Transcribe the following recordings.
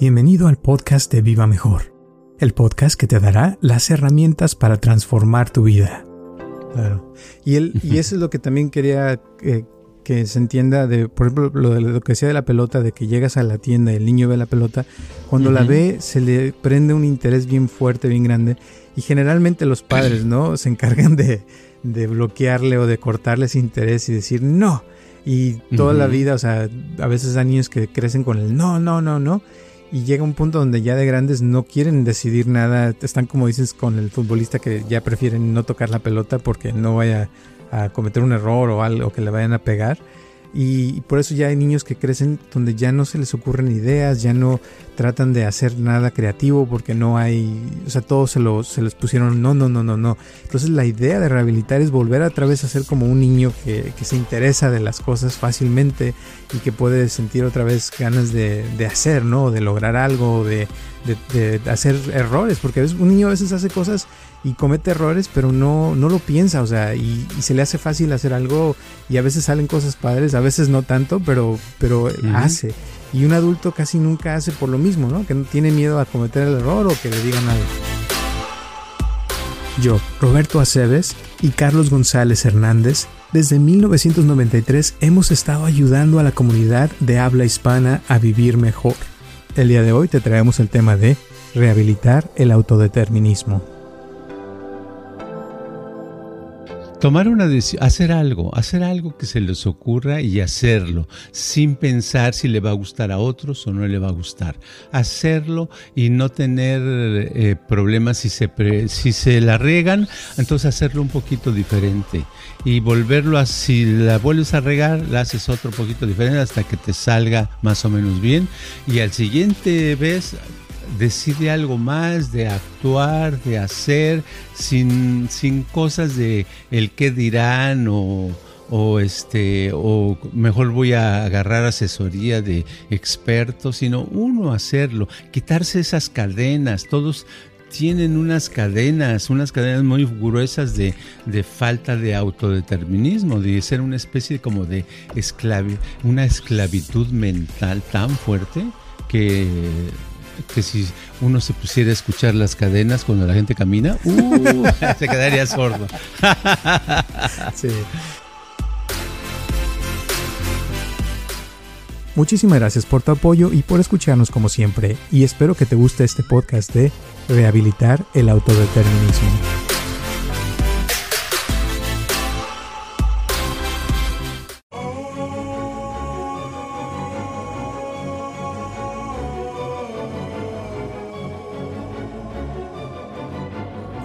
Bienvenido al podcast de Viva Mejor, el podcast que te dará las herramientas para transformar tu vida. Claro. Y, él, y eso es lo que también quería eh, que se entienda de, por ejemplo, lo, de, lo que decía de la pelota, de que llegas a la tienda y el niño ve la pelota, cuando la ve se le prende un interés bien fuerte, bien grande, y generalmente los padres, ¿no? Se encargan de, de bloquearle o de cortarle ese interés y decir no. Y toda la vida, o sea, a veces hay niños que crecen con el no, no, no, no y llega un punto donde ya de grandes no quieren decidir nada, están como dices con el futbolista que ya prefieren no tocar la pelota porque no vaya a cometer un error o algo que le vayan a pegar y por eso ya hay niños que crecen donde ya no se les ocurren ideas, ya no tratan de hacer nada creativo porque no hay, o sea, todos se, lo, se les pusieron no, no, no, no, no. Entonces la idea de rehabilitar es volver a través a ser como un niño que, que, se interesa de las cosas fácilmente y que puede sentir otra vez ganas de, de hacer, ¿no? De lograr algo, de, de, de hacer errores, porque un niño a veces hace cosas y comete errores, pero no, no lo piensa, o sea, y, se le hace fácil hacer algo y a veces salen cosas padres, a veces no tanto, pero, pero hace. Y un adulto casi nunca hace por lo mismo, ¿no? Que no tiene miedo a cometer el error o que le digan algo. Yo, Roberto Aceves y Carlos González Hernández, desde 1993 hemos estado ayudando a la comunidad de habla hispana a vivir mejor. El día de hoy te traemos el tema de rehabilitar el autodeterminismo. Tomar una decisión, hacer algo, hacer algo que se les ocurra y hacerlo, sin pensar si le va a gustar a otros o no le va a gustar. Hacerlo y no tener eh, problemas si se, si se la regan, entonces hacerlo un poquito diferente. Y volverlo a, si la vuelves a regar, la haces otro poquito diferente hasta que te salga más o menos bien. Y al siguiente vez decide algo más, de actuar, de hacer, sin, sin cosas de el qué dirán o, o este o mejor voy a agarrar asesoría de expertos, sino uno hacerlo, quitarse esas cadenas, todos tienen unas cadenas, unas cadenas muy gruesas de, de, falta de autodeterminismo, de ser una especie como de una esclavitud mental tan fuerte que que si uno se pusiera a escuchar las cadenas cuando la gente camina, uh, se quedaría sordo. Muchísimas gracias por tu apoyo y por escucharnos como siempre, y espero que te guste este podcast de Rehabilitar el Autodeterminismo.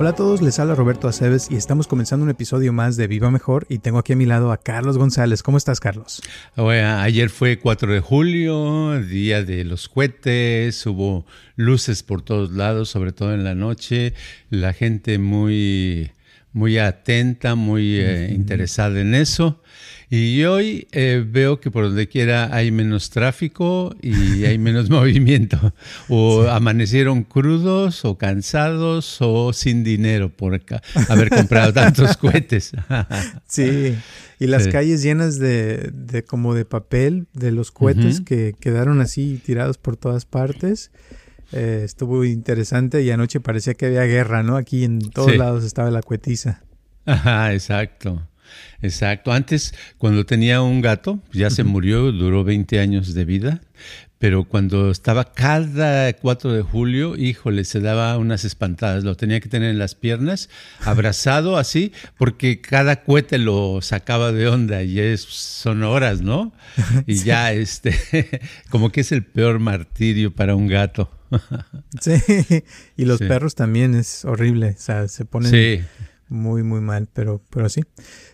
Hola a todos, les habla Roberto Aceves y estamos comenzando un episodio más de Viva Mejor y tengo aquí a mi lado a Carlos González. ¿Cómo estás, Carlos? Bueno, ayer fue 4 de julio, día de los cohetes, hubo luces por todos lados, sobre todo en la noche, la gente muy, muy atenta, muy eh, interesada en eso. Y hoy eh, veo que por donde quiera hay menos tráfico y hay menos movimiento. O amanecieron crudos o cansados o sin dinero por haber comprado tantos cohetes. sí, y las calles llenas de, como de papel de los cohetes que quedaron así tirados por todas partes. Eh, estuvo interesante y anoche parecía que había guerra, ¿no? Aquí en todos lados estaba la cuetiza. Ajá, exacto. Exacto. Antes, cuando tenía un gato, ya se murió, duró 20 años de vida, pero cuando estaba cada 4 de julio, híjole, se daba unas espantadas. Lo tenía que tener en las piernas, abrazado así, porque cada cohete lo sacaba de onda y es, son horas, ¿no? Y ya, este, como que es el peor martirio para un gato. sí, y los perros también es horrible, o sea, se ponen... Sí muy, muy mal, pero, pero sí.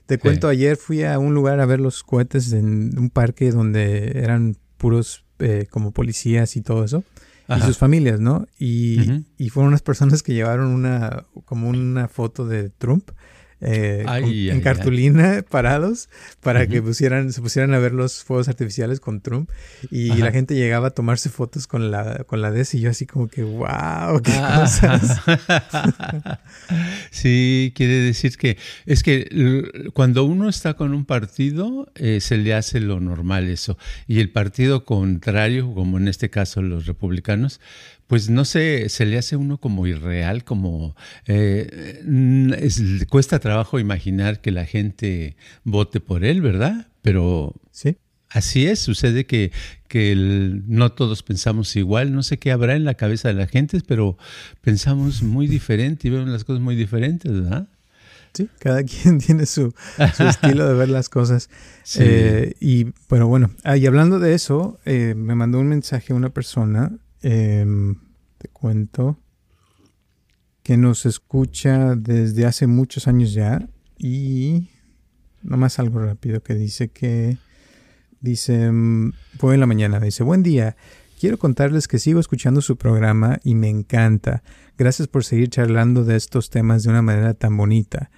Te cuento, ayer fui a un lugar a ver los cohetes en un parque donde eran puros eh, como policías y todo eso. Y sus familias, ¿no? Y, y, fueron unas personas que llevaron una, como una foto de Trump eh, en cartulina parados para que pusieran, se pusieran a ver los fuegos artificiales con Trump. Y la gente llegaba a tomarse fotos con la, con la DS y yo así como que, wow, qué ah. cosas. sí, quiere decir que es que cuando uno está con un partido eh, se le hace lo normal eso. Y el partido contrario, como en este caso los republicanos, pues no sé, se le hace uno como irreal, como eh, cuesta trabajo imaginar que la gente vote por él, ¿verdad? Pero sí. así es, sucede que, que no todos pensamos igual, no sé qué habrá en la cabeza de la gente, pero pensamos muy diferente y vemos las cosas muy diferentes, ¿verdad? Sí, cada quien tiene su, estilo de ver las cosas. Eh, y pero bueno, ah, y hablando de eso, eh, me mandó un mensaje una persona Em, te cuento que nos escucha desde hace muchos años ya y nomás algo rápido que dice que dice em, fue en la mañana dice buen día quiero contarles que sigo escuchando su programa y me encanta. Gracias por seguir charlando de estos temas de una manera tan bonita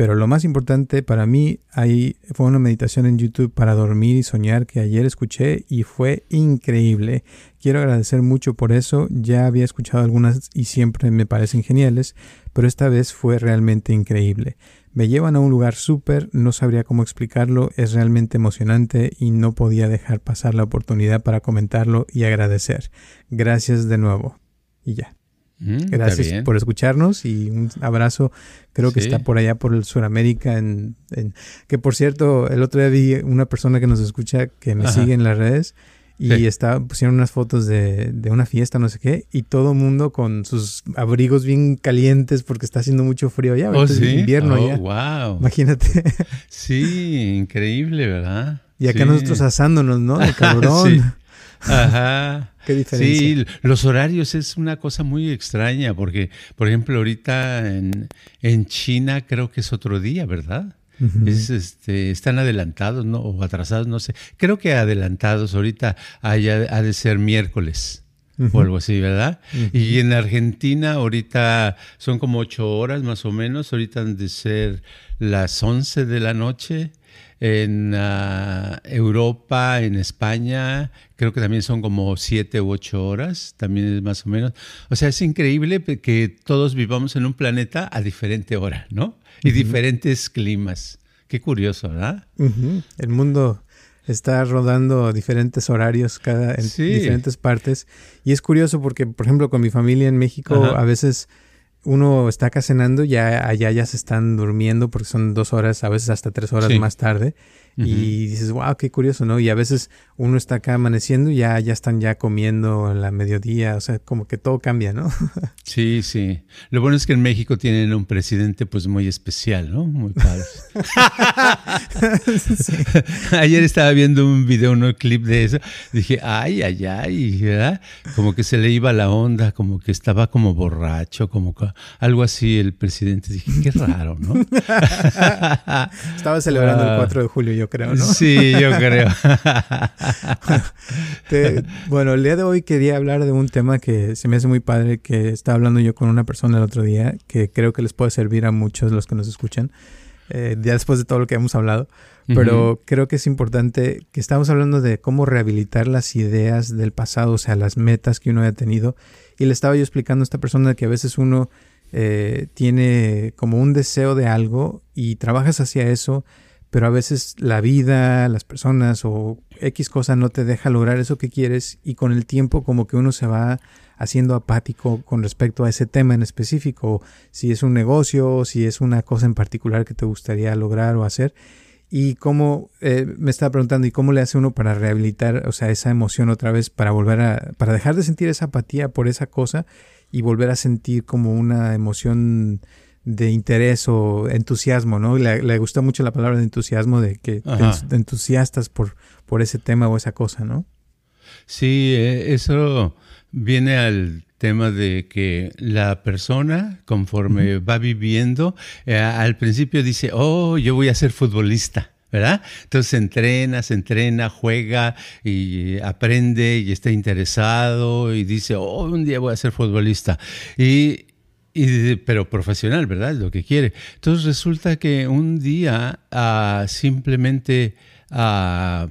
pero lo más importante para mí ahí fue una meditación en YouTube para dormir y soñar que ayer escuché y fue increíble. Quiero agradecer mucho por eso. Ya había escuchado algunas y siempre me parecen geniales, pero esta vez fue realmente increíble. Me llevan a un lugar súper, no sabría cómo explicarlo, es realmente emocionante y no podía dejar pasar la oportunidad para comentarlo y agradecer. Gracias de nuevo. Y ya. Mm, Gracias por escucharnos y un abrazo. Creo que está por allá por el Sudamérica. En, que por cierto, el otro día vi una persona que nos escucha que me sigue en las redes y está, pusieron unas fotos de, una fiesta, no sé qué, y todo mundo con sus abrigos bien calientes porque está haciendo mucho frío ya. Oh, es invierno oh, ya. wow. Imagínate. Sí, increíble, ¿verdad? Y acá nosotros asándonos, ¿no? El cabrón. Ajá. ¿Qué diferencia? Sí, los horarios es una cosa muy extraña porque, por ejemplo, ahorita en, en China creo que es otro día, ¿verdad? es, este, están adelantados ¿no? o atrasados, no sé. Creo que adelantados ahorita haya, ha de ser miércoles. O algo así, ¿verdad? Y en Argentina ahorita son como ocho horas más o menos, ahorita han de ser las once de la noche en ah, Europa, en España, creo que también son como siete u ocho horas, también es más o menos. O sea, es increíble que todos vivamos en un planeta a diferente hora, ¿no? Y diferentes climas. Qué curioso, ¿verdad? El mundo está rodando diferentes horarios cada en diferentes partes y es curioso porque por ejemplo con mi familia en México a veces uno está acá cenando, ya allá ya se están durmiendo porque son dos horas, a veces hasta tres horas más tarde. Y dices, wow, qué curioso, ¿no? Y a veces uno está acá amaneciendo y ya, ya están ya comiendo a la mediodía, o sea, como que todo cambia, ¿no? sí, sí. Lo bueno es que en México tienen un presidente pues muy especial, ¿no? Muy padre. Ayer estaba viendo un video, un clip de eso, dije, ay, ay, ay, ¿verdad? Como que se le iba la onda, como que estaba como borracho, como algo así el presidente. Dije, qué raro, ¿no? estaba celebrando el 4 ah. de julio, yo creo, ¿no? Sí, yo creo. bueno, el día de hoy quería hablar de un tema que se me hace muy padre, que estaba hablando yo con una persona el otro día, que creo que les puede servir a muchos los que nos escuchan, eh, ya después de todo lo que hemos hablado. Pero creo que es importante que estamos hablando de cómo rehabilitar las ideas del pasado, o sea, las metas que uno haya tenido. Y le estaba yo explicando a esta persona que a veces uno eh, tiene como un deseo de algo y trabajas hacia eso, pero a veces la vida, las personas o X cosa no te deja lograr eso que quieres y con el tiempo como que uno se va haciendo apático con respecto a ese tema en específico, si es un negocio, si es una cosa en particular que te gustaría lograr o hacer. Y cómo, eh, me estaba preguntando, ¿y cómo le hace uno para rehabilitar, o sea, esa emoción otra vez, para volver a, para dejar de sentir esa apatía por esa cosa y volver a sentir como una emoción de interés o entusiasmo, ¿no? Le, le gusta mucho la palabra de entusiasmo, de que te entusiastas por, por ese tema o esa cosa, ¿no? Sí, eh, eso viene al tema de que la persona, conforme va viviendo, eh, al principio dice, oh, yo voy a ser futbolista. ¿verdad? Entonces entrena, se entrena, juega y aprende y está interesado y dice, oh, un día voy a ser futbolista. Y Y, pero profesional, ¿verdad? Lo que quiere. Entonces resulta que un día ah, simplemente ah,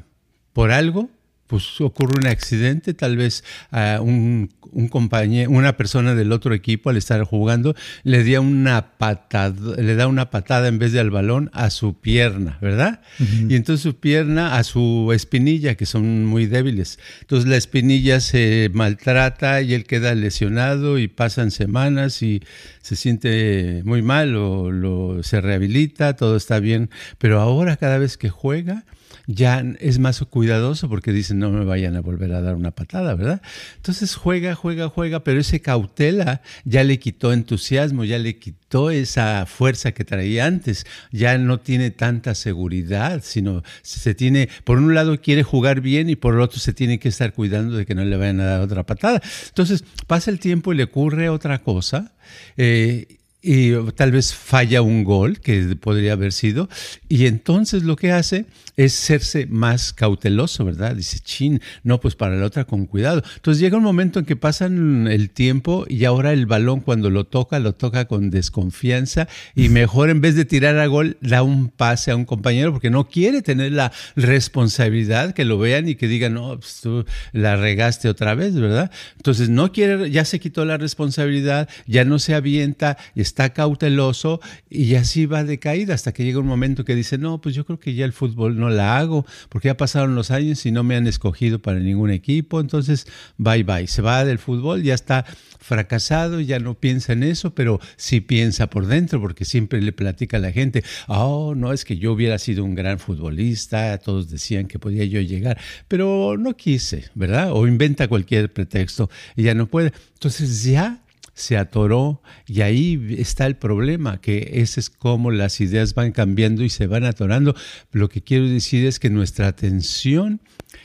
por algo pues ocurre un accidente, tal vez un, compañero, una persona del otro equipo al estar jugando le da una patada, le da una patada en vez de al balón a su pierna, ¿verdad? Y entonces su pierna a su espinilla, que son muy débiles. Entonces la espinilla se maltrata y él queda lesionado y pasan semanas y se siente muy mal o lo, se rehabilita, todo está bien, pero ahora cada vez que juega, ya es más cuidadoso porque dicen no me vayan a volver a dar una patada, ¿verdad? Entonces juega, juega, juega, pero ese cautela ya le quitó entusiasmo, ya le quitó esa fuerza que traía antes, ya no tiene tanta seguridad, sino se tiene, por un lado quiere jugar bien y por el otro se tiene que estar cuidando de que no le vayan a dar otra patada. Entonces pasa el tiempo y le ocurre otra cosa. Eh, y tal vez falla un gol que podría haber sido y entonces lo que hace es serse más cauteloso, ¿verdad? Dice, chin, no, pues para la otra con cuidado. Entonces llega un momento en que pasan el tiempo y ahora el balón cuando lo toca, lo toca con desconfianza y mejor en vez de tirar a gol, da un pase a un compañero porque no quiere tener la responsabilidad que lo vean y que digan, no, pues tú la regaste otra vez, ¿verdad? Entonces no quiere, ya se quitó la responsabilidad, ya no se avienta, está cauteloso y así va de caída hasta que llega un momento que dice, no, pues yo creo que ya el fútbol no la hago porque ya pasaron los años y no me han escogido para ningún equipo, entonces bye bye, se va del fútbol, ya está fracasado, ya no piensa en eso, pero sí piensa por dentro porque siempre le platica a la gente, oh, no es que yo hubiera sido un gran futbolista, todos decían que podía yo llegar, pero no quise, ¿verdad? O inventa cualquier pretexto y ya no puede. Entonces ya se atoró y ahí está el problema, que ese es como las ideas van cambiando y se van atorando. Lo que quiero decir es que nuestra atención,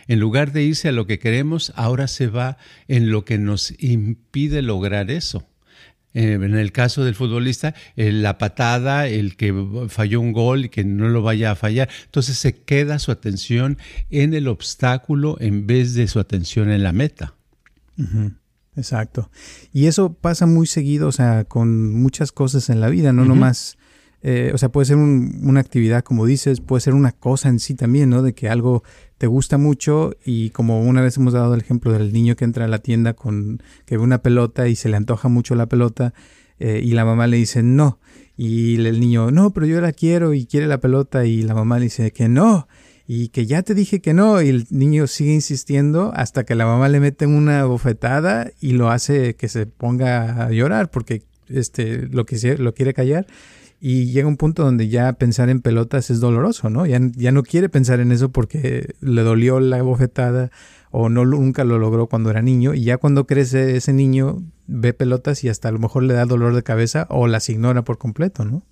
en lugar de irse a lo que queremos, ahora se va en lo que nos impide lograr eso. Eh, en el caso del futbolista, eh, la patada, el que falló un gol y que no lo vaya a fallar. Entonces se queda su atención en el obstáculo en vez de su atención en la meta. Exacto. Y eso pasa muy seguido, o sea, con muchas cosas en la vida, no nomás, eh, o sea, puede ser una actividad, como dices, puede ser una cosa en sí también, ¿no? De que algo te gusta mucho y como una vez hemos dado el ejemplo del niño que entra a la tienda con que ve una pelota y se le antoja mucho la pelota eh, y la mamá le dice no. Y el niño, no, pero yo la quiero y quiere la pelota y la mamá le dice que no y que ya te dije que no y el niño sigue insistiendo hasta que la mamá le mete una bofetada y lo hace que se ponga a llorar porque este lo que lo quiere callar y llega un punto donde ya pensar en pelotas es doloroso, ¿no? Ya, ya no quiere pensar en eso porque le dolió la bofetada o no nunca lo logró cuando era niño y ya cuando crece ese niño ve pelotas y hasta a lo mejor le da dolor de cabeza o las ignora por completo, ¿no?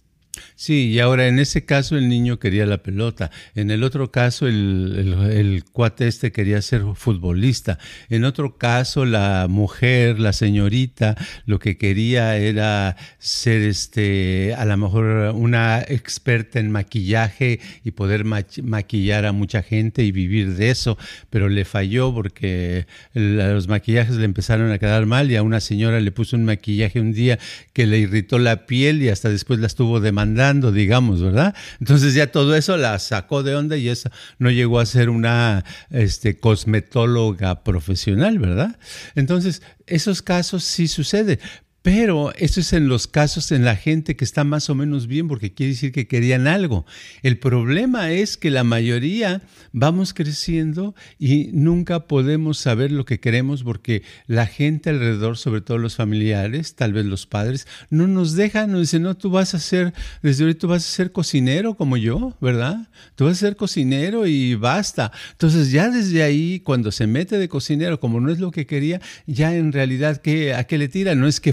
Sí, y ahora en ese caso el niño quería la pelota, en el otro caso el, el, cuate este quería ser futbolista, en otro caso la mujer, la señorita, lo que quería era ser este, a lo mejor una experta en maquillaje y poder maquillar a mucha gente y vivir de eso, pero le falló porque los maquillajes le empezaron a quedar mal y a una señora le puso un maquillaje un día que le irritó la piel y hasta después la estuvo demandando andando, digamos, ¿verdad? Entonces ya todo eso la sacó de onda y esa no llegó a ser una este, cosmetóloga profesional, ¿verdad? Entonces, esos casos sí suceden, pero eso es en los casos en la gente que está más o menos bien porque quiere decir que querían algo. El problema es que la mayoría vamos creciendo y nunca podemos saber lo que queremos porque la gente alrededor, sobre todo los familiares, tal vez los padres, no nos dejan, nos dicen, no, tú vas a ser, desde ahorita vas a ser cocinero como yo, ¿verdad? Tú vas a ser cocinero y basta. Entonces ya desde ahí, cuando se mete de cocinero, como no es lo que quería, ya en realidad, ¿qué, ¿a qué le tira? No es que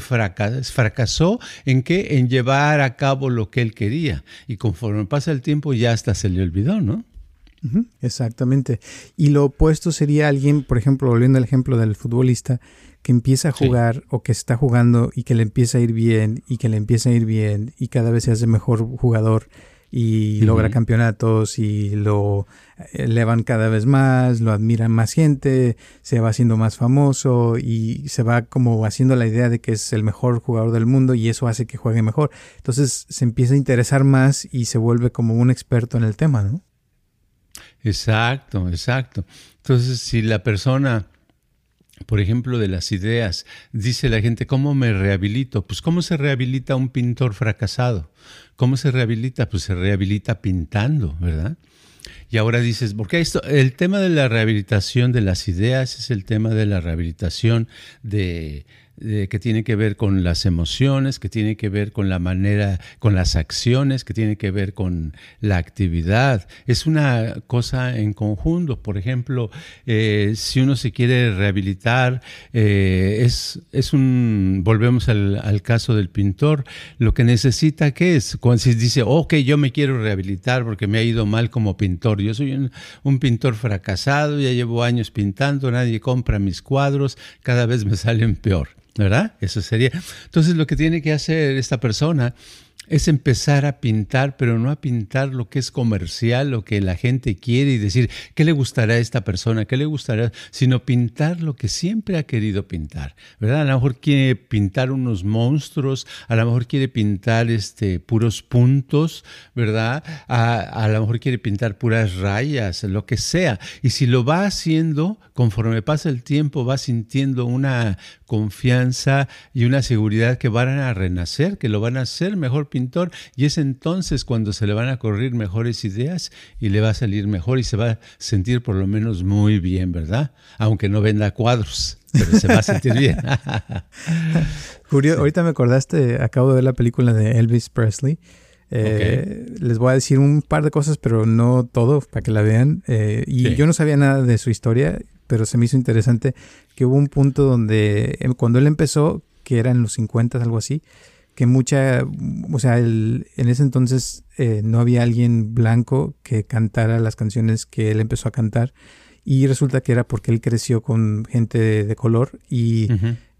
fracasó en qué? En llevar a cabo lo que él quería. Y conforme pasa el tiempo ya hasta se le olvidó, ¿no? exactamente. Y lo opuesto sería alguien, por ejemplo, volviendo al ejemplo del futbolista, que empieza a jugar o que está jugando y que le empieza a ir bien y que le empieza a ir bien y cada vez se hace mejor jugador y logra campeonatos y lo elevan cada vez más, lo admiran más gente, se va haciendo más famoso y se va como haciendo la idea de que es el mejor jugador del mundo y eso hace que juegue mejor. Entonces se empieza a interesar más y se vuelve como un experto en el tema, ¿no? Exacto, exacto. Entonces, si la persona por ejemplo, de las ideas. Dice la gente, ¿cómo me rehabilito? Pues ¿cómo se rehabilita un pintor fracasado? ¿Cómo se rehabilita? Pues se rehabilita pintando, ¿verdad? Y ahora dices, porque esto, el tema de la rehabilitación de las ideas es el tema de la rehabilitación de, que tiene que ver con las emociones, que tiene que ver con la manera, con las acciones, que tiene que ver con la actividad. Es una cosa en conjunto. Por ejemplo, eh, si uno se quiere rehabilitar, eh, es, es un, volvemos al, caso del pintor, lo que necesita, ¿qué es? Cuando se dice, ok, yo me quiero rehabilitar porque me ha ido mal como pintor. Yo soy un, un pintor fracasado, ya llevo años pintando, nadie compra mis cuadros, cada vez me salen peor. ¿Verdad? Eso sería. Entonces lo que tiene que hacer esta persona es empezar a pintar, pero no a pintar lo que es comercial, lo que la gente quiere y decir, ¿qué le gustará a esta persona? ¿Qué le gustará? Sino pintar lo que siempre ha querido pintar, ¿verdad? A lo mejor quiere pintar unos monstruos, a lo mejor quiere pintar este, puros puntos, ¿verdad? A, a lo mejor quiere pintar puras rayas, lo que sea. Y si lo va haciendo, conforme pasa el tiempo, va sintiendo una confianza y una seguridad que van a renacer, que lo van a hacer mejor pintor y es entonces cuando se le van a correr mejores ideas y le va a salir mejor y se va a sentir por lo menos muy bien, ¿verdad? Aunque no venda cuadros, pero se va a sentir bien. Julio, ahorita me acordaste, acabo de ver la película de Elvis Presley. Eh, les voy a decir un par de cosas, pero no todo, para que la vean. Eh, y yo no sabía nada de su historia pero se me hizo interesante que hubo un punto donde em, cuando él empezó, que era en los 50, algo así, que mucha, o sea, en ese entonces eh, no había alguien blanco que cantara las canciones que él empezó a cantar y resulta que era porque él creció con gente de, color y,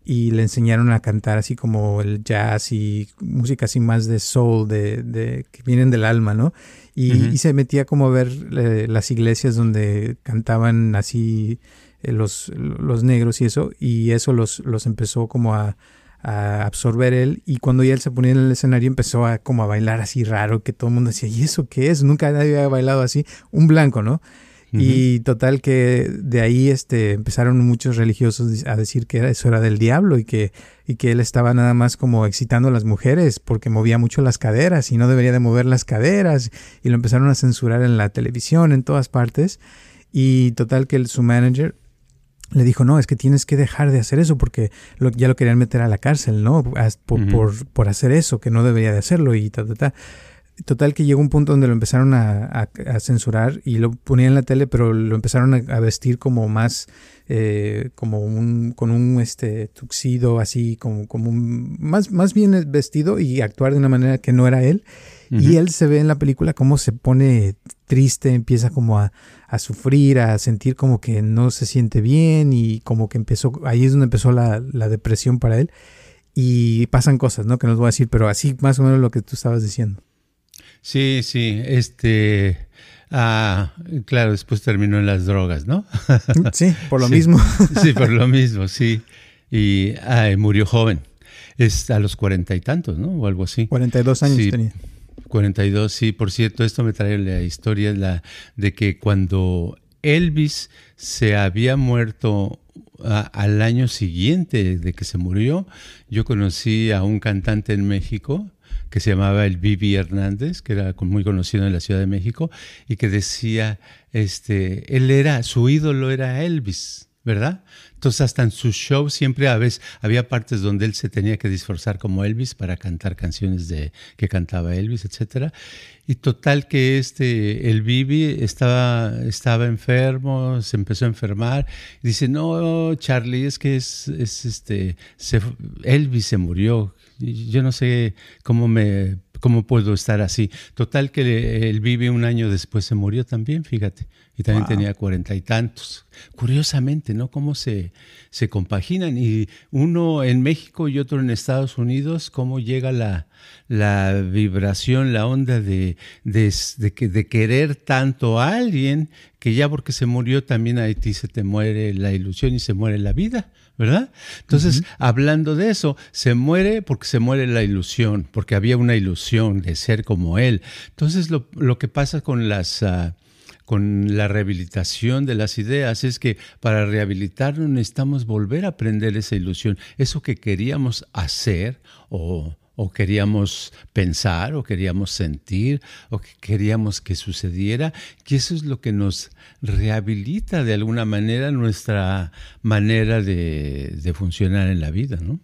y, le enseñaron a cantar así como el jazz y música así más de soul, de, de que vienen del alma, ¿no? Y, se metía como a ver eh, las iglesias donde cantaban así eh, los, los negros y eso, y eso los, los empezó como a, absorber él y cuando ya él se ponía en el escenario empezó a como a bailar así raro que todo el mundo decía ¿y eso qué es? Nunca nadie había bailado así un blanco ¿no? Y total que de ahí este, empezaron muchos religiosos a decir que eso era del diablo y que, y que él estaba nada más como excitando a las mujeres porque movía mucho las caderas y no debería de mover las caderas y lo empezaron a censurar en la televisión, en todas partes. Y total que su manager le dijo, no, es que tienes que dejar de hacer eso porque ya lo querían meter a la cárcel, ¿no? Por, por, por, hacer eso, que no debería de hacerlo y ta, ta, ta. Total que llegó un punto donde lo empezaron a, censurar y lo ponían en la tele, pero lo empezaron a, vestir como más, eh, como un, con un este tuxido así, como, como un, más, más bien vestido y actuar de una manera que no era él. Y él se ve en la película cómo se pone triste, empieza como a, a, sufrir, a sentir como que no se siente bien y como que empezó, ahí es donde empezó la, la depresión para él. Y pasan cosas, ¿no? Que nos voy a decir, pero así más o menos lo que tú estabas diciendo. Sí, sí, este... Ah, claro, después terminó en las drogas, ¿no? Sí, por lo mismo. Sí, por lo mismo, sí. Y murió joven. Es a los cuarenta y tantos, ¿no? O algo así. Cuarenta y dos años sí, tenía. Cuarenta y dos, sí. Por cierto, esto me trae la historia la, de que cuando Elvis se había muerto al año siguiente de que se murió, yo conocí a un cantante en México que se llamaba el Vivi Hernández, que era muy conocido en la Ciudad de México, y que decía, este, él era, su ídolo era Elvis. ¿verdad? Entonces hasta en su show siempre a veces había partes donde él se tenía que disforzar como Elvis para cantar canciones de que cantaba Elvis, etcétera. Y total que este el Vivi estaba estaba enfermo, se empezó a enfermar y dice, "No, Charlie, es que es, es este Elvis se murió, yo no sé cómo me ¿Cómo puedo estar así? Total que él vive un año después, se murió también, fíjate, y también tenía cuarenta y tantos. Curiosamente, ¿no? Cómo se, se compaginan. Y uno en México y otro en Estados Unidos, cómo llega la, la vibración, la onda de, de, de, querer tanto a alguien que ya porque se murió también a ti se te muere la ilusión y se muere la vida. ¿Verdad? Entonces, hablando de eso, se muere porque se muere la ilusión, porque había una ilusión de ser como él. Entonces, lo, que pasa con las... Ah, con la rehabilitación de las ideas es que para rehabilitarnos necesitamos volver a aprender esa ilusión, eso que queríamos hacer o, o queríamos pensar o queríamos sentir o que queríamos que sucediera, que eso es lo que nos rehabilita de alguna manera nuestra manera de, funcionar en la vida, ¿no?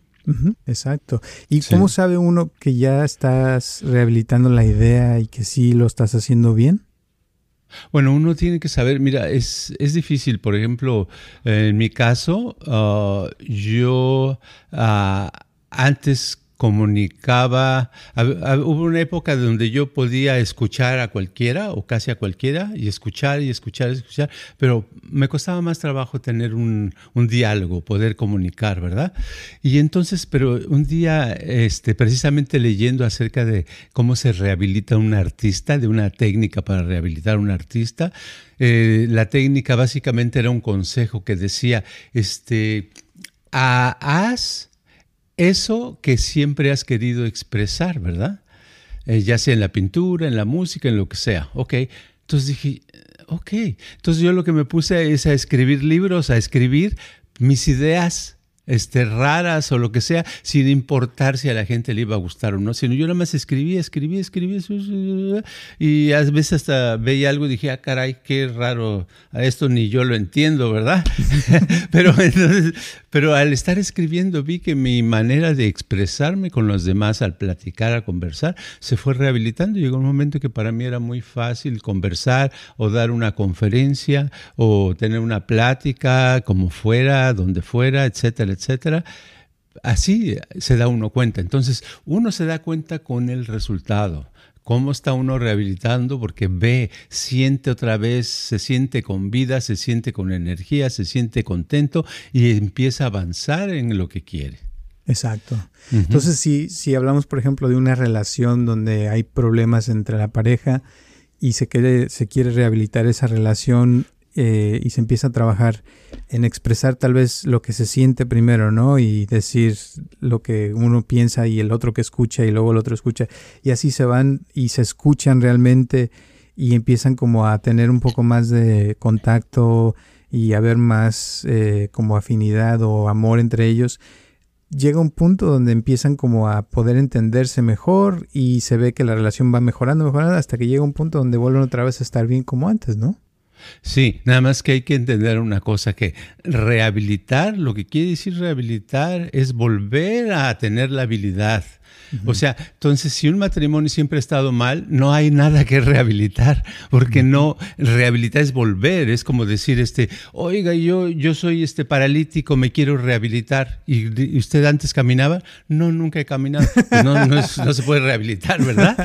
exacto. ¿Y cómo sabe uno que ya estás rehabilitando la idea y que sí lo estás haciendo bien? Bueno, uno tiene que saber, mira, es, es difícil. Por ejemplo, en mi caso, ah, yo uh, antes comunicaba, hubo una época donde yo podía escuchar a cualquiera o casi a cualquiera y escuchar y escuchar y escuchar, pero me costaba más trabajo tener un, diálogo, poder comunicar, ¿verdad? Y entonces, pero un día, este, precisamente leyendo acerca de cómo se rehabilita un artista, de una técnica para rehabilitar a un artista, eh, la técnica básicamente era un consejo que decía, este, haz eso que siempre has querido expresar, ¿verdad? Eh, ya sea en la pintura, en la música, en lo que sea. Ok, entonces dije, ok, entonces yo lo que me puse es a escribir libros, a escribir mis ideas este, raras o lo que sea, sin importar si a la gente le iba a gustar o no, sino yo nada más escribía, escribía, escribía, y a veces hasta veía algo y dije, ah, caray, qué raro, a esto ni yo lo entiendo, ¿verdad? pero, entonces, pero al estar escribiendo vi que mi manera de expresarme con los demás, al platicar, al conversar, se fue rehabilitando. Llegó un momento que para mí era muy fácil conversar o dar una conferencia o tener una plática, como fuera, donde fuera, etcétera, etcétera. Así se da uno cuenta. Entonces, uno se da cuenta con el resultado. Cómo está uno rehabilitando porque ve, siente otra vez, se siente con vida, se siente con energía, se siente contento y empieza a avanzar en lo que quiere. Exacto. Entonces, si, si hablamos, por ejemplo, de una relación donde hay problemas entre la pareja y se quiere, se quiere rehabilitar esa relación, eh, y se empieza a trabajar en expresar tal vez lo que se siente primero, ¿no? Y decir lo que uno piensa y el otro que escucha y luego el otro escucha. Y así se van y se escuchan realmente y empiezan como a tener un poco más de contacto y a ver más eh, como afinidad o amor entre ellos. Llega un punto donde empiezan como a poder entenderse mejor y se ve que la relación va mejorando, mejorando hasta que llega un punto donde vuelven otra vez a estar bien como antes, ¿no? Sí, nada más que hay que entender una cosa, que rehabilitar, lo que quiere decir rehabilitar es volver a tener la habilidad o sea, entonces si un matrimonio siempre ha estado mal, no hay nada que rehabilitar, porque no rehabilitar es volver, es como decir este, "Oiga, yo yo soy este paralítico, me quiero rehabilitar." ¿Y, usted antes caminaba? No, nunca he caminado. Pues no, no, se puede rehabilitar, ¿verdad?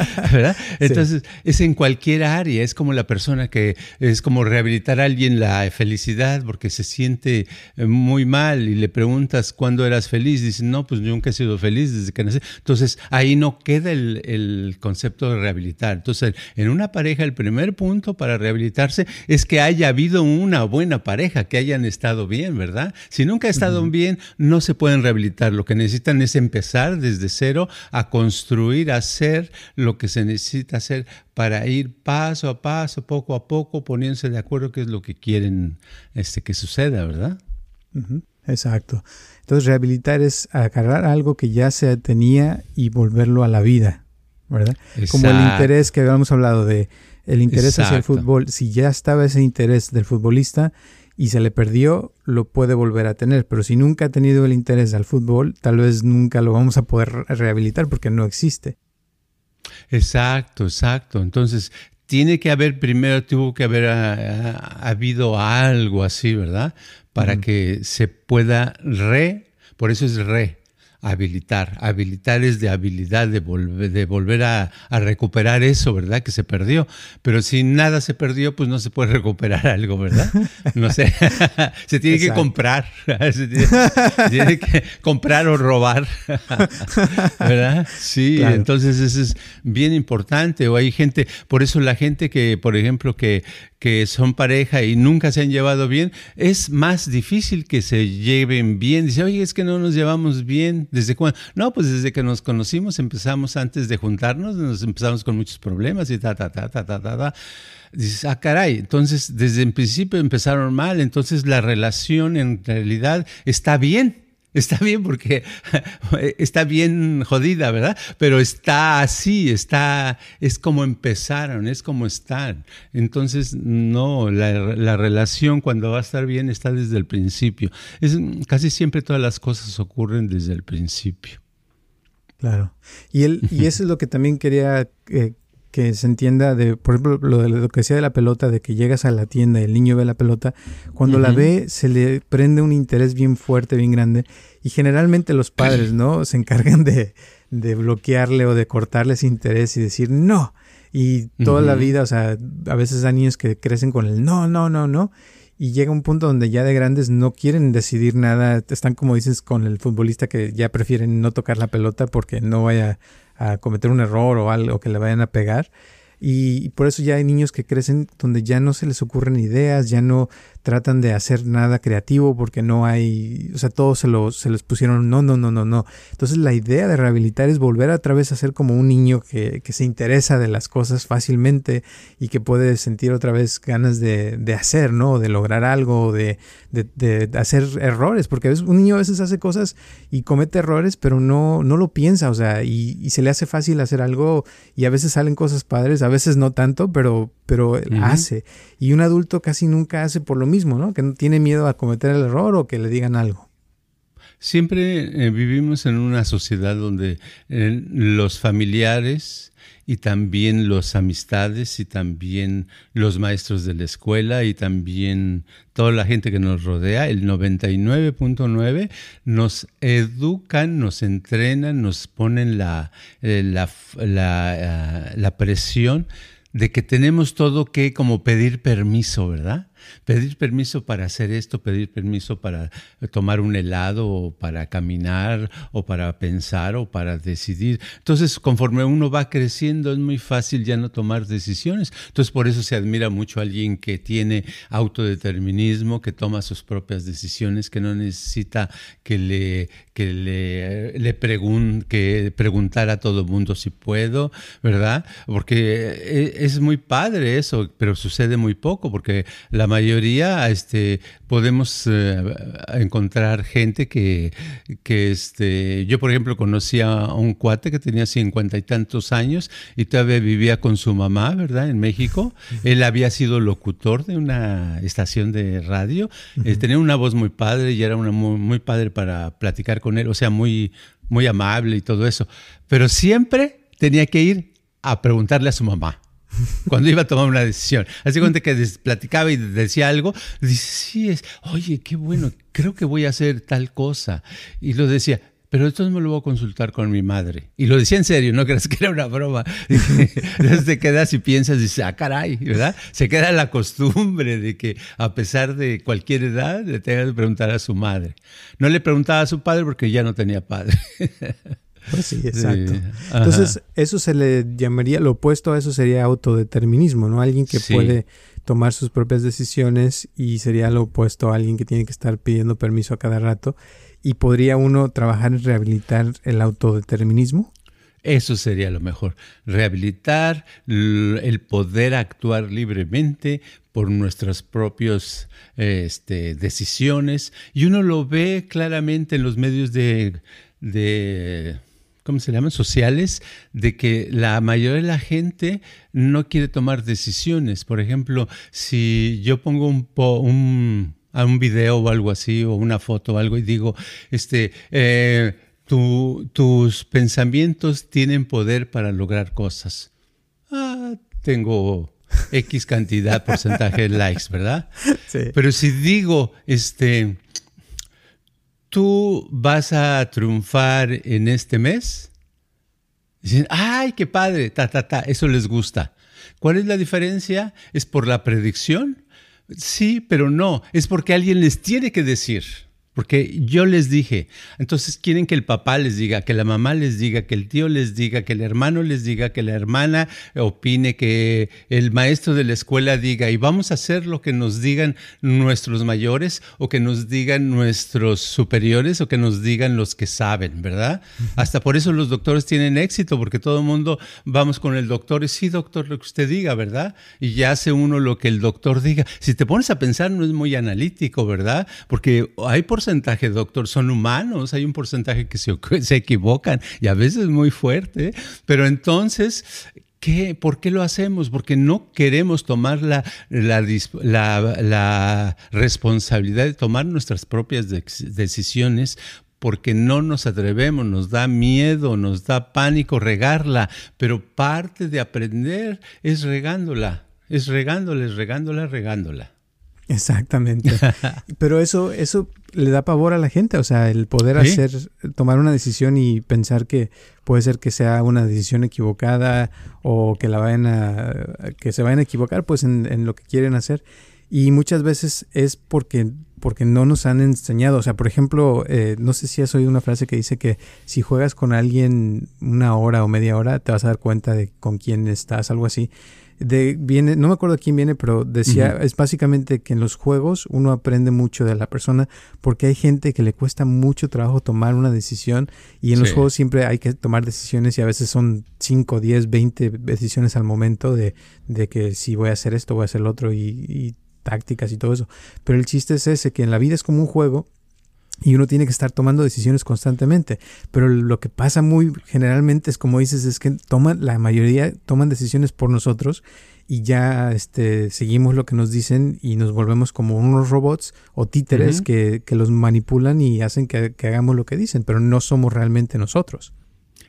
Entonces, es en cualquier área, es como la persona que es como rehabilitar a alguien la felicidad porque se siente eh, muy mal y le preguntas cuándo eras feliz, dice, "No, pues nunca he sido feliz desde que nací." Entonces, ahí no queda el, concepto de rehabilitar. Entonces, en una pareja, el primer punto para rehabilitarse es que haya habido una buena pareja, que hayan estado bien, ¿verdad? Si nunca ha estado bien, no se pueden rehabilitar. Lo que necesitan es empezar desde cero a construir, a hacer lo que se necesita hacer para ir paso a paso, poco a poco, poniéndose de acuerdo qué es lo que quieren este, que suceda, ¿verdad? Exacto. Entonces rehabilitar es agarrar algo que ya se tenía y volverlo a la vida, ¿verdad? Como el interés que habíamos hablado de el interés hacia el fútbol, si ya estaba ese interés del futbolista y se le perdió, lo puede volver a tener, pero si nunca ha tenido el interés al fútbol, tal vez nunca lo vamos a poder rehabilitar porque no existe. Exacto, exacto. Entonces, tiene que haber, primero tuvo que haber ah, ah, habido algo así, ¿verdad? Para que se pueda re, por eso es re, habilitar. Habilitar es de habilidad, de volver, de volver a, recuperar eso, ¿verdad? Que se perdió. Pero si nada se perdió, pues no se puede recuperar algo, ¿verdad? No sé. se tiene que comprar. se tiene, que comprar o robar. ¿Verdad? Sí, entonces eso es bien importante. O hay gente, por eso la gente que, por ejemplo, que, que son pareja y nunca se han llevado bien, es más difícil que se lleven bien. Dice, oye, es que no nos llevamos bien. ¿Desde cuándo? No, pues desde que nos conocimos empezamos antes de juntarnos, nos empezamos con muchos problemas y ta, ta, ta, ta, ta, ta, ta. Dices, ah, caray, entonces desde el principio empezaron mal, entonces la relación en realidad está bien. Está bien porque está bien jodida, ¿verdad? Pero está así, está, es como empezaron, es como están. Entonces, no, la, la, relación cuando va a estar bien está desde el principio. Es, casi siempre todas las cosas ocurren desde el principio. Claro. Y, él, y eso es lo que también quería eh, que se entienda de, por ejemplo, lo, de, lo que decía de la pelota, de que llegas a la tienda y el niño ve la pelota, cuando la ve se le prende un interés bien fuerte, bien grande, y generalmente los padres, ¿no? Se encargan de, de bloquearle o de cortarle ese interés y decir no. Y toda la vida, o sea, a veces hay niños que crecen con el no, no, no, no. Y llega un punto donde ya de grandes no quieren decidir nada. Están como dices con el futbolista que ya prefieren no tocar la pelota porque no vaya a cometer un error o algo que le vayan a pegar. Y, por eso ya hay niños que crecen donde ya no se les ocurren ideas, ya no tratan de hacer nada creativo porque no hay, o sea, todos se, lo, se les pusieron, no, no, no, no, no. Entonces la idea de rehabilitar es volver a otra vez a ser como un niño que, que se interesa de las cosas fácilmente y que puede sentir otra vez ganas de, de hacer, ¿no? De lograr algo, de, de, de, hacer errores, porque a veces un niño a veces hace cosas y comete errores, pero no, no lo piensa, o sea, y, y se le hace fácil hacer algo y a veces salen cosas padres, a veces no tanto, pero, pero hace. Y un adulto casi nunca hace por lo mismo, ¿no? Que no tiene miedo a cometer el error o que le digan algo. Siempre eh, vivimos en una sociedad donde eh, los familiares y también los amistades y también los maestros de la escuela y también toda la gente que nos rodea, el 99.9, nos educan, nos entrenan, nos ponen la, eh, la, la, la presión de que tenemos todo que como pedir permiso, ¿verdad? Pedir permiso para hacer esto, pedir permiso para tomar un helado o para caminar o para pensar o para decidir. Entonces, conforme uno va creciendo, es muy fácil ya no tomar decisiones. Entonces, por eso se admira mucho a alguien que tiene autodeterminismo, que toma sus propias decisiones, que no necesita que le, que le, le que preguntar a todo mundo si puedo, ¿verdad? Porque e, es muy padre eso, pero sucede muy poco, porque la mayoría este, podemos eh, encontrar gente que, que este, yo por ejemplo conocí a un cuate que tenía cincuenta y tantos años y todavía vivía con su mamá, ¿verdad? En México. Él había sido locutor de una estación de radio, eh, tenía una voz muy padre y era una muy, muy padre para platicar con él, o sea, muy, muy amable y todo eso. Pero siempre tenía que ir a preguntarle a su mamá cuando iba a tomar una decisión. Así cuenta que platicaba y decía algo, dice, sí, es, oye, qué bueno, creo que voy a hacer tal cosa. Y lo decía, pero esto me lo voy a consultar con mi madre. Y lo decía en serio, no creas que era una broma. Entonces te quedas y piensas, dices, ah, caray, ¿verdad? Se queda la costumbre de que a pesar de cualquier edad le tengas que preguntar a su madre. No le preguntaba a su padre porque ya no tenía padre. Pues sí, exacto. Entonces, eso se le llamaría, lo opuesto a eso sería autodeterminismo, ¿no? Alguien que puede tomar sus propias decisiones y sería lo opuesto a alguien que tiene que estar pidiendo permiso a cada rato. ¿Y podría uno trabajar en rehabilitar el autodeterminismo? Eso sería lo mejor, rehabilitar el poder actuar libremente por nuestras propias este, decisiones. Y uno lo ve claramente en los medios de, de ¿cómo se llaman? sociales, de que la mayoría de la gente no quiere tomar decisiones. Por ejemplo, si yo pongo un, un, un video o algo así, o una foto o algo, y digo, este, eh, tus pensamientos tienen poder para lograr cosas. Ah, tengo X cantidad, porcentaje de likes, ¿verdad? Sí. Pero si digo, este, tú vas a triunfar en este mes. Dicen, ay, qué padre, ta, ta, ta, eso les gusta. ¿Cuál es la diferencia? ¿Es por la predicción? Sí, pero no, es porque alguien les tiene que decir. Porque yo les dije, entonces quieren que el papá les diga, que la mamá les diga, que el tío les diga, que el hermano les diga, que la hermana opine, que el maestro de la escuela diga, y vamos a hacer lo que nos digan nuestros mayores o que nos digan nuestros superiores o que nos digan los que saben, ¿verdad? Hasta por eso los doctores tienen éxito, porque todo el mundo vamos con el doctor y sí, doctor, lo que usted diga, ¿verdad? Y ya hace uno lo que el doctor diga. Si te pones a pensar, no es muy analítico, ¿verdad? Porque hay por porcentaje, doctor, son humanos, hay un porcentaje que se, equivocan y a veces muy fuerte, pero entonces ¿Qué? ¿Por qué lo hacemos? Porque no queremos tomar la, la, la, responsabilidad de tomar nuestras propias decisiones porque no nos atrevemos, nos da miedo, nos da pánico regarla, pero parte de aprender es regándola, es regándola, es regándola, regándola. Exactamente. Pero eso, eso le da pavor a la gente, o sea, el poder hacer, tomar una decisión y pensar que puede ser que sea una decisión equivocada o que la vayan a, que se vayan a equivocar pues en, lo que quieren hacer. Y muchas veces es porque, porque no nos han enseñado. O sea, por ejemplo, eh, no sé si has oído una frase que dice que si juegas con alguien una hora o media hora, te vas a dar cuenta de con quién estás, algo así. De viene, no me acuerdo quién viene, pero decía, es básicamente que en los juegos uno aprende mucho de la persona porque hay gente que le cuesta mucho trabajo tomar una decisión y en los juegos siempre hay que tomar decisiones y a veces son 5, 10, 20 decisiones al momento de, de que si voy a hacer esto, voy a hacer lo otro y, y tácticas y todo eso. Pero el chiste es ese, que en la vida es como un juego y uno tiene que estar tomando decisiones constantemente. Pero lo que pasa muy generalmente es como dices, es que toman, la mayoría toman decisiones por nosotros y ya este, seguimos lo que nos dicen y nos volvemos como unos robots o títeres que, que, los manipulan y hacen que, que hagamos lo que dicen, pero no somos realmente nosotros.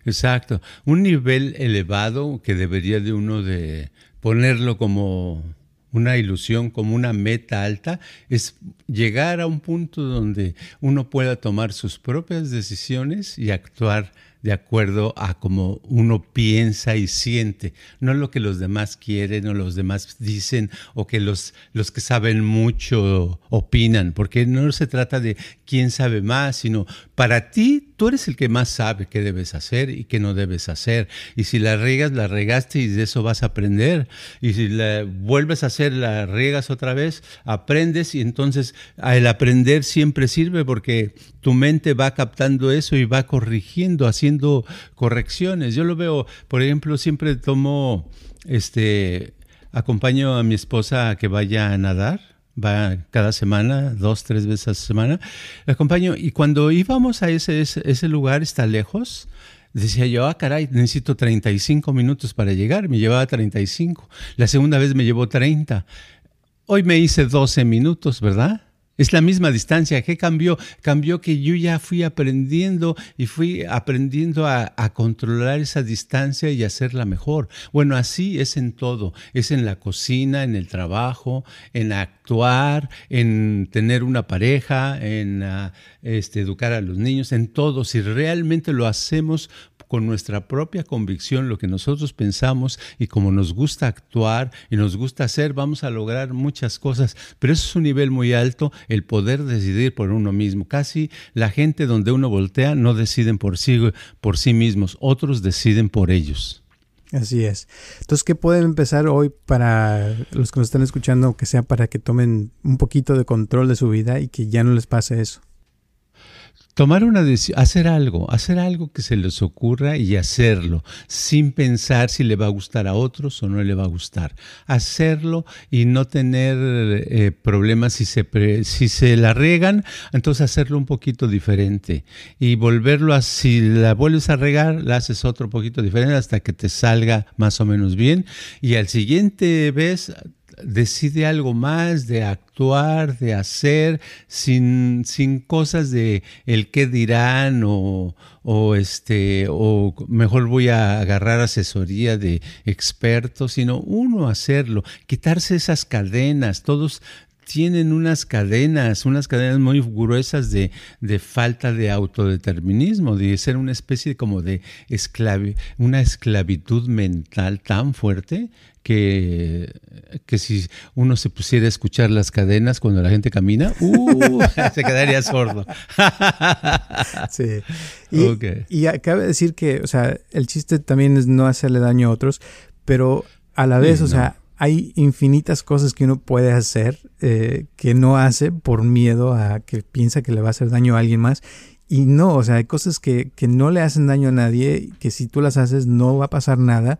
Exacto. Un nivel elevado que debería de uno de ponerlo como una ilusión, como una meta alta, es llegar a un punto donde uno pueda tomar sus propias decisiones y actuar de acuerdo a cómo uno piensa y siente, no lo que los demás quieren o los demás dicen o que los, los que saben mucho opinan, porque no se trata de quién sabe más, sino para ti tú eres el que más sabe qué debes hacer y qué no debes hacer. Y si la regas, la regaste y de eso vas a aprender. Y si la vuelves a hacer, la regas otra vez, aprendes y entonces el aprender siempre sirve porque tu mente va captando eso y va corrigiendo, haciendo correcciones. Yo lo veo, por ejemplo, siempre tomo, este, acompaño a mi esposa a que vaya a nadar va cada semana, dos, tres veces a la semana. Le acompaño y cuando íbamos a ese, ese, lugar, está lejos, decía yo, ah, caray, necesito 35 minutos para llegar. Me llevaba 35. La segunda vez me llevó 30. Hoy me hice 12 minutos, ¿verdad? Es la misma distancia. ¿Qué cambió? Cambió que yo ya fui aprendiendo y fui aprendiendo a, controlar esa distancia y hacerla mejor. Bueno, así es en todo. Es en la cocina, en el trabajo, en actuar, en tener una pareja, en ah, este, educar a los niños, en todo. Si realmente lo hacemos con nuestra propia convicción, lo que nosotros pensamos y como nos gusta actuar y nos gusta hacer, vamos a lograr muchas cosas. Pero eso es un nivel muy alto, el poder decidir por uno mismo. Casi la gente donde uno voltea no deciden por sí, por sí mismos, otros deciden por ellos. Así es. Entonces, ¿qué pueden empezar hoy para los que nos están escuchando, que sea para que tomen un poquito de control de su vida y que ya no les pase eso? Tomar una decisión, hacer algo, hacer algo que se les ocurra y hacerlo, sin pensar si le va a gustar a otros o no le va a gustar. Hacerlo y no tener eh, problemas si se, si se la regan, entonces hacerlo un poquito diferente. Y volverlo a, si la vuelves a regar, la haces otro poquito diferente hasta que te salga más o menos bien. Y al siguiente vez decide algo más, de actuar, de hacer, sin, sin cosas de el qué dirán o, o, este, o mejor voy a agarrar asesoría de expertos, sino uno hacerlo, quitarse esas cadenas. Todos tienen unas cadenas, unas cadenas muy gruesas de, de falta de autodeterminismo, de ser una especie como de esclavi, una esclavitud mental tan fuerte que, que si uno se pusiera a escuchar las cadenas cuando la gente camina, uh, se quedaría sordo. sí. Y, y cabe decir que, o sea, el chiste también es no hacerle daño a otros, pero a la vez, o sea, hay infinitas cosas que uno puede hacer eh, que no hace por miedo a que piensa que le va a hacer daño a alguien más. Y no, o sea, hay cosas que, que no le hacen daño a nadie, que si tú las haces no va a pasar nada.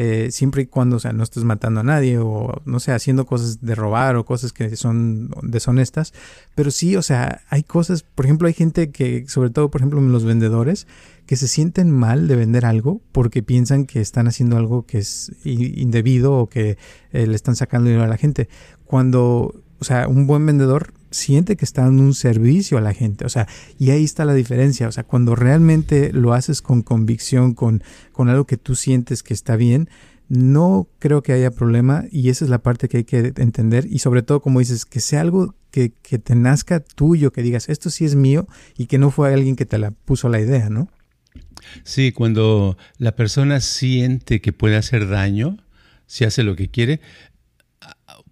Eh, siempre y cuando, o sea, no estés matando a nadie o, no sé, haciendo cosas de robar o cosas que son deshonestas. Pero sí, o sea, hay cosas, por ejemplo, hay gente que, sobre todo, por ejemplo, los vendedores, que se sienten mal de vender algo porque piensan que están haciendo algo que es indebido o que eh, le están sacando dinero a la gente. Cuando, o sea, un buen vendedor siente que está dando un servicio a la gente. O sea, y ahí está la diferencia. O sea, cuando realmente lo haces con convicción, con, con algo que tú sientes que está bien, no creo que haya problema y esa es la parte que hay que entender y sobre todo como dices, que sea algo que, que te nazca tuyo, que digas, esto sí es mío y que no fue alguien que te la puso la idea, ¿no? Sí, cuando la persona siente que puede hacer daño, si hace lo que quiere,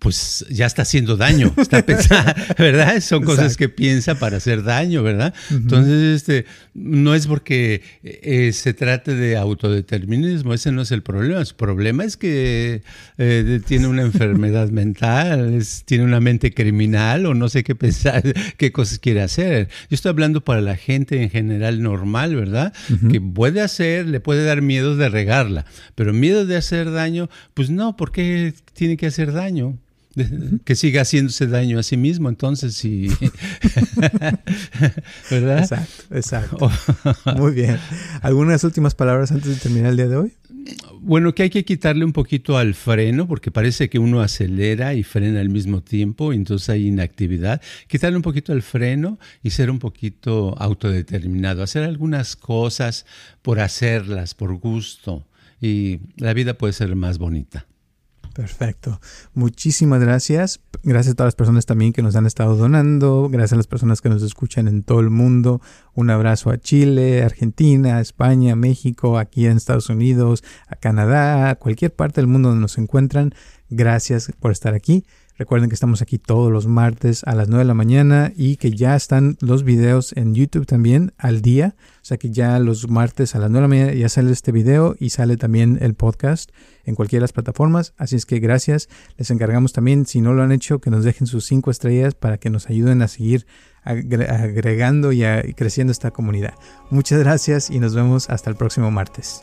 pues ya está haciendo daño, está pensando, ¿verdad? Son cosas que piensa para hacer daño, ¿verdad? Entonces, este, no es porque eh, se trate de autodeterminismo, ese no es el problema. El problema es que eh, tiene una enfermedad mental, tiene una mente criminal o no sé qué pensar, qué cosas quiere hacer. Yo estoy hablando para la gente en general normal, ¿verdad? Que puede hacer, le puede dar miedo de regarla, pero miedo de hacer daño, pues no, ¿por qué tiene que hacer daño? que siga haciéndose daño a sí mismo, entonces sí. ¿Verdad? Exacto, exacto. Muy bien. ¿Algunas últimas palabras antes de terminar el día de hoy? Bueno, que hay que quitarle un poquito al freno, porque parece que uno acelera y frena al mismo tiempo, entonces hay inactividad. Quitarle un poquito al freno y ser un poquito autodeterminado, hacer algunas cosas por hacerlas, por gusto, y la vida puede ser más bonita. Perfecto. Muchísimas gracias. Gracias a todas las personas también que nos han estado donando. Gracias a las personas que nos escuchan en todo el mundo. Un abrazo a Chile, Argentina, España, México, aquí en Estados Unidos, a Canadá, a cualquier parte del mundo donde nos encuentran. Gracias por estar aquí. Recuerden que estamos aquí todos los martes a las 9 de la mañana y que ya están los videos en YouTube también al día. O sea que ya los martes a las 9 de la mañana ya sale este video y sale también el podcast en cualquiera de las plataformas. Así es que gracias. Les encargamos también, si no lo han hecho, que nos dejen sus 5 estrellas para que nos ayuden a seguir agregando y creciendo esta comunidad. Muchas gracias y nos vemos hasta el próximo martes.